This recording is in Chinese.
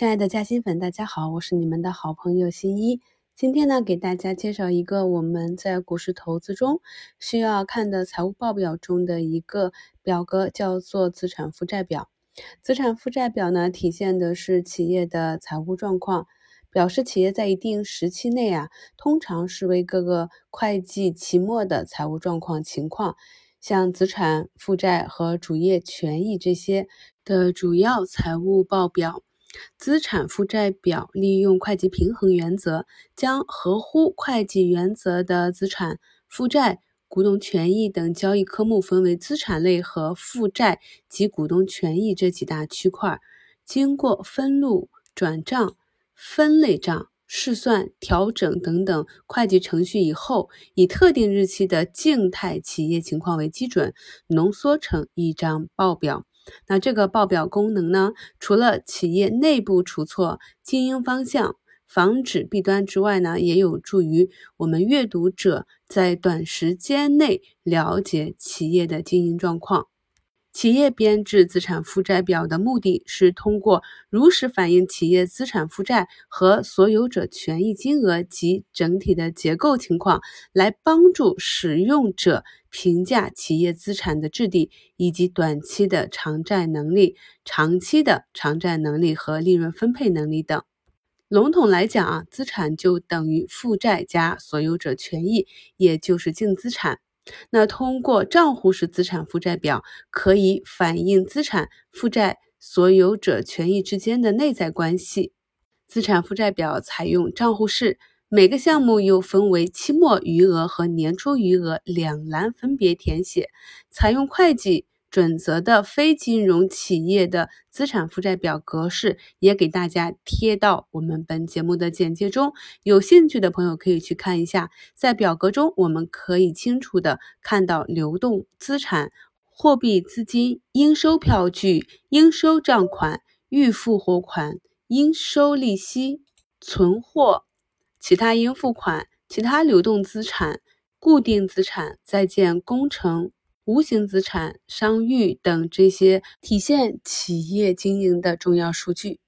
亲爱的嘉兴粉，大家好，我是你们的好朋友新一。今天呢，给大家介绍一个我们在股市投资中需要看的财务报表中的一个表格，叫做资产负债表。资产负债表呢，体现的是企业的财务状况，表示企业在一定时期内啊，通常是为各个会计期末的财务状况情况，像资产负债和主业权益这些的主要财务报表。资产负债表利用会计平衡原则，将合乎会计原则的资产负债、股东权益等交易科目分为资产类和负债及股东权益这几大区块。经过分录、转账、分类账、试算、调整等等会计程序以后，以特定日期的静态企业情况为基准，浓缩成一张报表。那这个报表功能呢？除了企业内部出错、经营方向、防止弊端之外呢，也有助于我们阅读者在短时间内了解企业的经营状况。企业编制资产负债表的目的是通过如实反映企业资产负债和所有者权益金额及整体的结构情况，来帮助使用者评价企业资产的质地以及短期的偿债能力、长期的偿债能力和利润分配能力等。笼统来讲啊，资产就等于负债加所有者权益，也就是净资产。那通过账户式资产负债表，可以反映资产负债所有者权益之间的内在关系。资产负债表采用账户式，每个项目又分为期末余额和年初余额两栏分别填写，采用会计。准则的非金融企业的资产负债表格式也给大家贴到我们本节目的简介中，有兴趣的朋友可以去看一下。在表格中，我们可以清楚的看到流动资产、货币资金、应收票据、应收账款、预付货款、应收利息、存货、其他应付款、其他流动资产、固定资产、在建工程。无形资产、商誉等这些体现企业经营的重要数据。